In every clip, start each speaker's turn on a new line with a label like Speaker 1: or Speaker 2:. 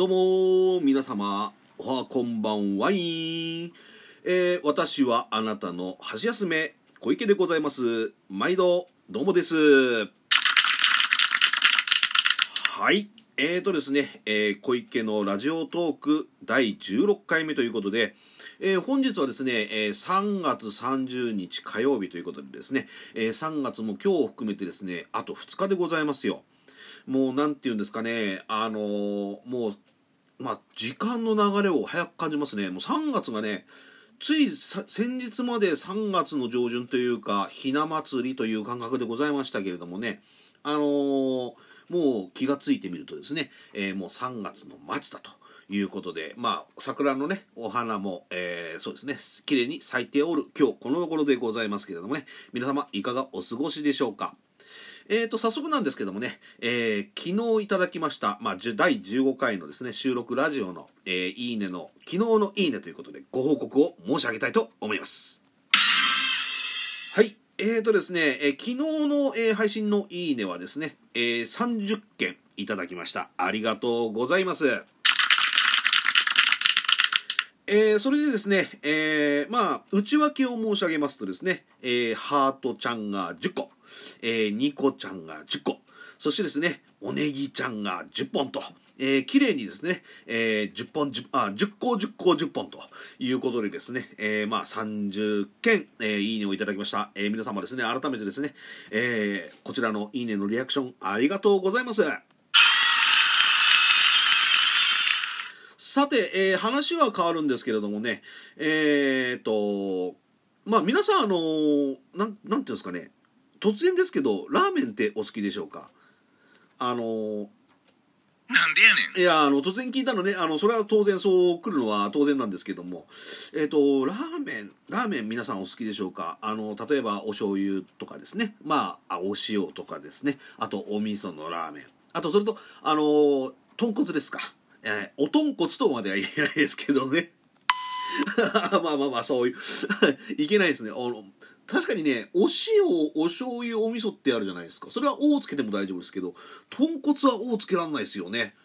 Speaker 1: どうも皆様。おはこんばんはい、えー、私はあなたの箸休め小池でございます。毎度どうもです。はい。えーとですね、えー、小池のラジオトーク第16回目ということでえー、本日はですね、えー、3月30日火曜日ということでですね、えー、3月も今日を含めてですね、あと2日でございますよ。もうなんて言うんですかね、あの、もう、まあ、時間の流れを早く感じますね。もう3月がね、つい先日まで3月の上旬というか、ひな祭りという感覚でございましたけれどもね、あのー、もう気がついてみるとですね、えー、もう3月の末だと。いうことで、まあ、桜のね、お花も、えー、そうですね、綺麗に咲いておる今日このところでございますけれどもね、皆様いかがお過ごしでしょうか？えーと、早速なんですけどもね、えー、昨日いただきました、まあ、第15回のですね、収録ラジオの、えー、いいねの、昨日のいいねということで、ご報告を申し上げたいと思います。はい。えーとですね、えー、昨日の、えー、配信のいいねはですね、えー、30件いただきました。ありがとうございます。えー、それでですね、えー、まあ、内訳を申し上げますとですね、えー、ハートちゃんが10個、えー、ニコちゃんが10個、そしてですね、おネギちゃんが10本と、えー、綺麗にですね、えー、10本、10, あ10個、10個、10本ということでですね、えー、まあ30件、えー、いいねをいただきました。えー、皆様ですね、改めてですね、えー、こちらのいいねのリアクションありがとうございます。さて、えー、話は変わるんですけれどもね、えー、と、まあ皆さん、あのー、なん、なんていうんですかね、突然ですけどラーメンってお好きでしょうか？あのー
Speaker 2: なんでや
Speaker 1: ねん。いやあの突然聞いたのねあのそれは当然そう来るのは当然なんですけども。えっ、ー、とラーメンラーメン皆さんお好きでしょうか？あの例えばお醤油とかですね。まあお塩とかですね。あとお味噌のラーメン。あとそれとあの豚骨ですか、えー、お豚骨とまでは言えないですけどね。まあまあまあそういう いけないですね。あの確かにねお塩お醤油お味噌ってあるじゃないですか。それは「お」をつけても大丈夫ですけど豚骨は「お」をつけられないですよね。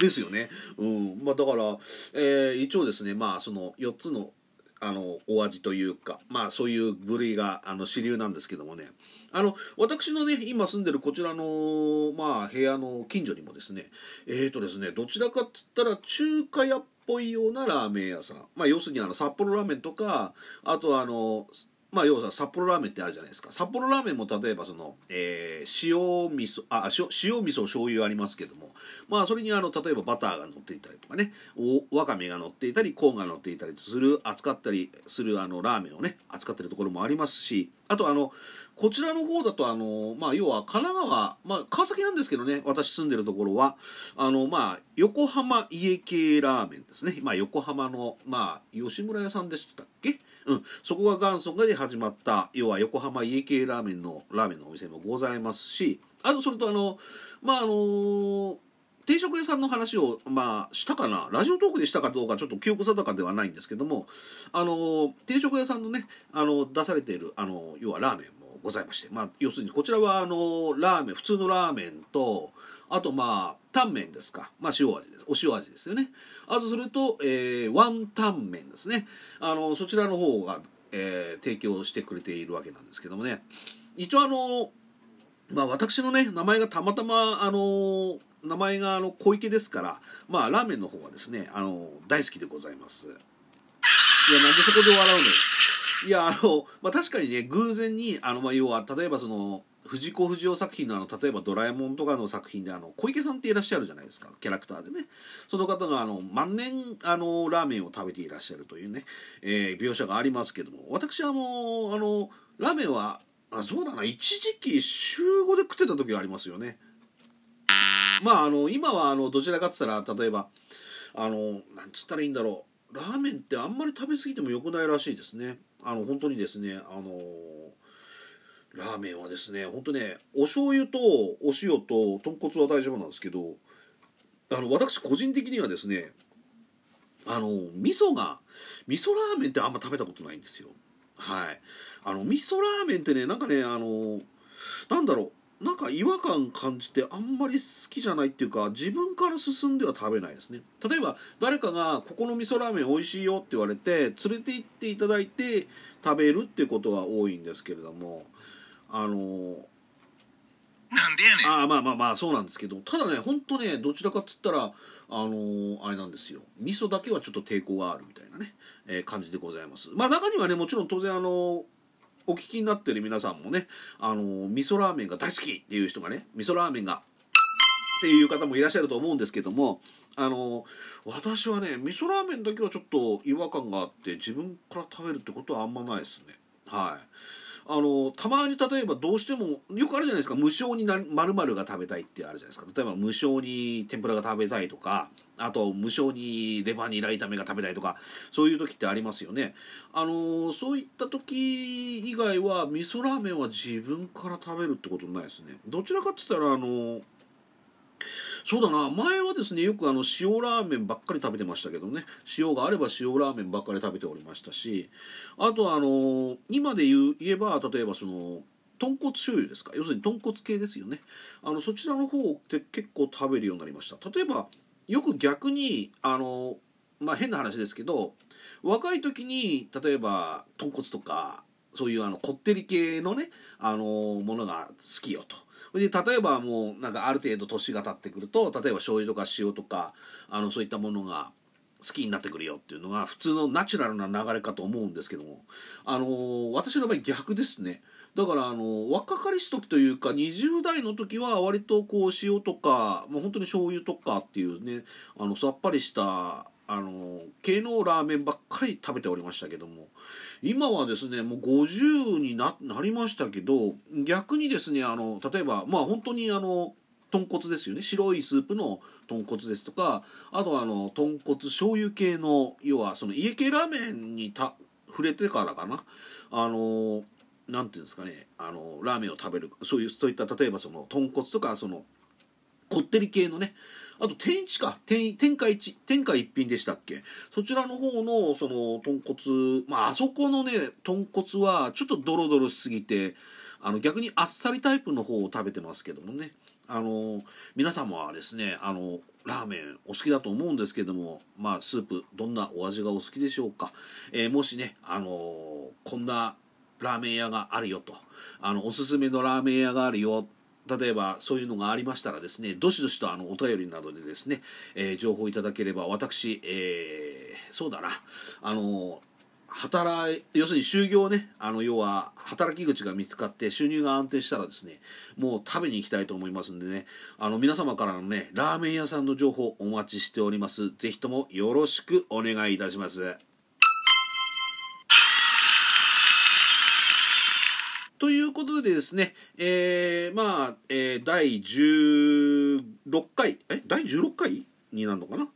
Speaker 1: ですよね。うん。まあだから、えー、一応ですねまあその4つのあのお味というかまあそういう部類があの主流なんですけどもね。あの私のね今住んでるこちらのまあ部屋の近所にもですねえっ、ー、とですねどちらかって言ったら中華屋っぽいようなラーメン屋さん。まあ要するにあの札幌ラーメンとかあとはあのまあ要は札幌ラーメンってあるじゃないですか。札幌ラーメンも例えばその、えー、塩味噌あ塩塩味噌醤油ありますけども。まあそれにあの例えばバターが乗っていたりとかね。おわかめが乗っていたりコーンが乗っていたりする扱ったりするあのラーメンをね扱ってるところもありますし。あとあのこちらの方だとあの、まあ、要は神奈川、まあ、川崎なんですけどね。私住んでるところは。あの、まあ、横浜家系ラーメンですね、まあ、横浜の、まあ、吉村屋さんでしたっけ？うん、そこが元祖で始まった要は横浜家系ラーメンのラーメンのお店もございますしあとそれとあのまああの定食屋さんの話を、まあ、したかな？ラジオトークでしたかどうかちょっと記憶定かではないんですけどもあの定食屋さんのねあの出されているあの要はラーメンもございまして、まあ、要するにこちらはあのラーメン普通のラーメンとあとまあタンメンですか、まあ、塩味です。お塩味ですよね。あとそれと、えー、ワンタン麺ですね。あのそちらの方が、えー、提供してくれているわけなんですけどもね。一応あのまあ私のね名前がたまたまあの名前があの小池ですからまあラーメンの方はですねあの大好きでございます。いやなんでそこで笑うのよ。いやあの、まあ、確かにね偶然にあの、まあ、要は例えばその藤子不二雄作品のあの例えば「ドラえもん」とかの作品であの小池さんっていらっしゃるじゃないですかキャラクターでね。その方があの万年あのラーメンを食べていらっしゃるというね、えー、描写がありますけども私はもうあのラーメンはあそうだな一時期週5で食ってた時がありますよね。まああの今はあのどちらかっつったら例えばあのなんつったらいいんだろうラーメンってあんまり食べ過ぎても良くないらしいですね。あの本当にですねあのラーメンはですね本当ねお醤油とお塩と豚骨は大丈夫なんですけどあの私個人的にはですねあの味噌が味噌ラーメンってあんま食べたことないんですよ。はい。あの味噌ラーメンってねなんかねあのなんだろうなんか違和感感じてあんまり好きじゃないっていうか自分から進んでは食べないですね。例えば誰かが「ここの味噌ラーメン美味しいよ」って言われて連れて行っていただいて食べるってことは多いんですけれどもあの
Speaker 2: なんでやねん。
Speaker 1: ああまあまあまあそうなんですけどただね本当ねどちらかっつったらあのあれなんですよ。味噌だけはちょっと抵抗があるみたいなね、えー感じでございます。まあ中にはねもちろん当然あのお聞きになってる皆さんもねあの味噌ラーメンが大好きっていう人がね味噌ラーメンがっていう方もいらっしゃると思うんですけどもあの私はね味噌ラーメンだけはちょっと違和感があって自分から食べるってことはあんまないですね。はい。あのたまに例えばどうしてもよくあるじゃないですか。無償にな〇〇が食べたいってあるじゃないですか。例えば無償に天ぷらが食べたいとかあと無償にレバニラ炒めが食べたいとかそういう時ってありますよね。あのそういった時以外は味噌ラーメンは自分から食べるってことないですね。どちらかって言ったらあのそうだな。前はですねよくあの塩ラーメンばっかり食べてましたけどね。塩があれば塩ラーメンばっかり食べておりましたしあとはあの今で言う言えば例えばその豚骨醤油ですか。要するに豚骨系ですよね。あのそちらの方って結構食べるようになりました。例えばよく逆にあのまあ変な話ですけど若い時に例えば豚骨とかそういうあのこってり系のねあのものが好きよと。で例えばもうなんかある程度年が経ってくると例えば醤油とか塩とかあのそういったものが好きになってくるよっていうのが普通のナチュラルな流れかと思うんですけども。あの私の場合逆ですね。だからあの若かりし時というか20代の時は割とこう塩とかもう本当に醤油とかっていうねあのさっぱりしたあの系のラーメンばっかり食べておりましたけども今はですねもう50になりましたけど逆にですねあの例えばまあ本当にあの豚骨ですよね。白いスープの豚骨ですとかあとはあの豚骨醤油系の要はその家系ラーメンにた触れてからかな。あのなんていうんですかね。あのラーメンを食べるそういうそういった例えばその豚骨とかそのこってり系のねあと天一か。天天下一天下一品でしたっけ？そちらの方のその豚骨。まああそこのね豚骨はちょっとドロドロしすぎてあの逆にあっさりタイプの方を食べてますけどもね。あの皆様はですねあのラーメンお好きだと思うんですけどもまあスープどんなお味がお好きでしょうか、えーもしねあのこんなラーメン屋があるよと。あのおすすめのラーメン屋があるよ例えばそういうのがありましたらですねどしどしとあのお便りなどでですね、えー情報いただければ私、えーそうだなあの働要するに就業ねあの要は働き口が見つかって収入が安定したらですねもう食べに行きたいと思いますんでねあの皆様からのねラーメン屋さんの情報お待ちしております。ぜひともよろしくお願いいたします。ということでですね、えー、まあ、えー第16回、え、第16回になるのかな？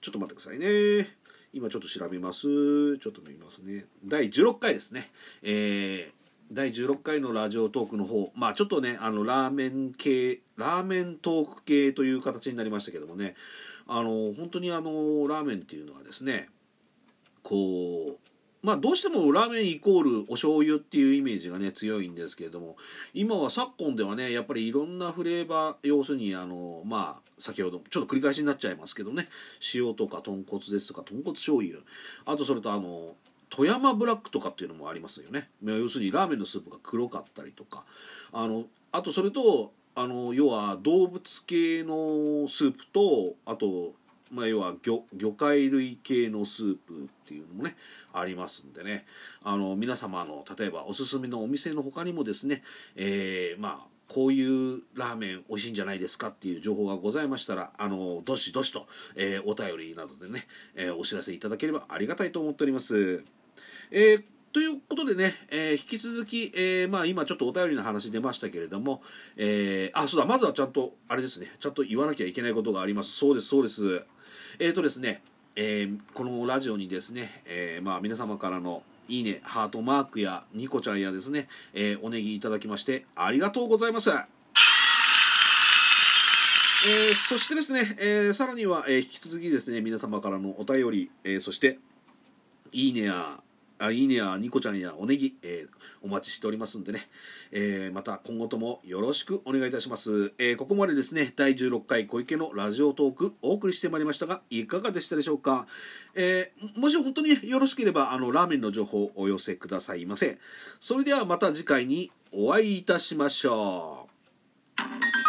Speaker 1: ちょっと待ってくださいね。今ちょっと調べます。ちょっと見ますね。第16回ですね。えー、第16回のラジオトークの方、まあちょっとね、あの、ラーメン系、ラーメントーク系という形になりましたけどもね、あの、本当にあの、ラーメンっていうのはですね、こうまあどうしてもラーメンイコールお醤油っていうイメージがね強いんですけれども今は昨今ではねやっぱりいろんなフレーバー要するにあのまあ先ほどちょっと繰り返しになっちゃいますけどね塩とか豚骨ですとか豚骨醤油あとそれとあの富山ブラックとかっていうのもありますよね。要するにラーメンのスープが黒かったりとかあのあとそれとあの要は動物系のスープとあとまあ、要は魚魚介類系のスープっていうのもねありますんでね。あの皆様の例えばおすすめのお店の他にもですね、えーまあこういうラーメン美味しいんじゃないですかっていう情報がございましたらあのどしどしと、えーお便りなどでね、えーお知らせいただければありがたいと思っております。えーということでね、えー引き続き、えーまあ、今ちょっとお便りの話出ましたけれども、えーあそうだまずはちゃんとあれですねちゃんと言わなきゃいけないことがあります。そうですそうです。えーとですね、えーこのラジオにですね、えーまあ、皆様からのいいねハートマークやニコちゃんやですね、えーおネギいただきましてありがとうございます。えーそしてですね、えーさらには、えー引き続きですね皆様からのお便り、えーそしていいねやあいいねやニコちゃんやおねぎ、えーお待ちしておりますんでね、えーまた今後ともよろしくお願いいたします、えーここまでですね第16回小池のラジオトークお送りしてまいりましたがいかがでしたでしょうか、えもし本当によろしければあのラーメンの情報をお寄せくださいませ。それではまた次回にお会いいたしましょう。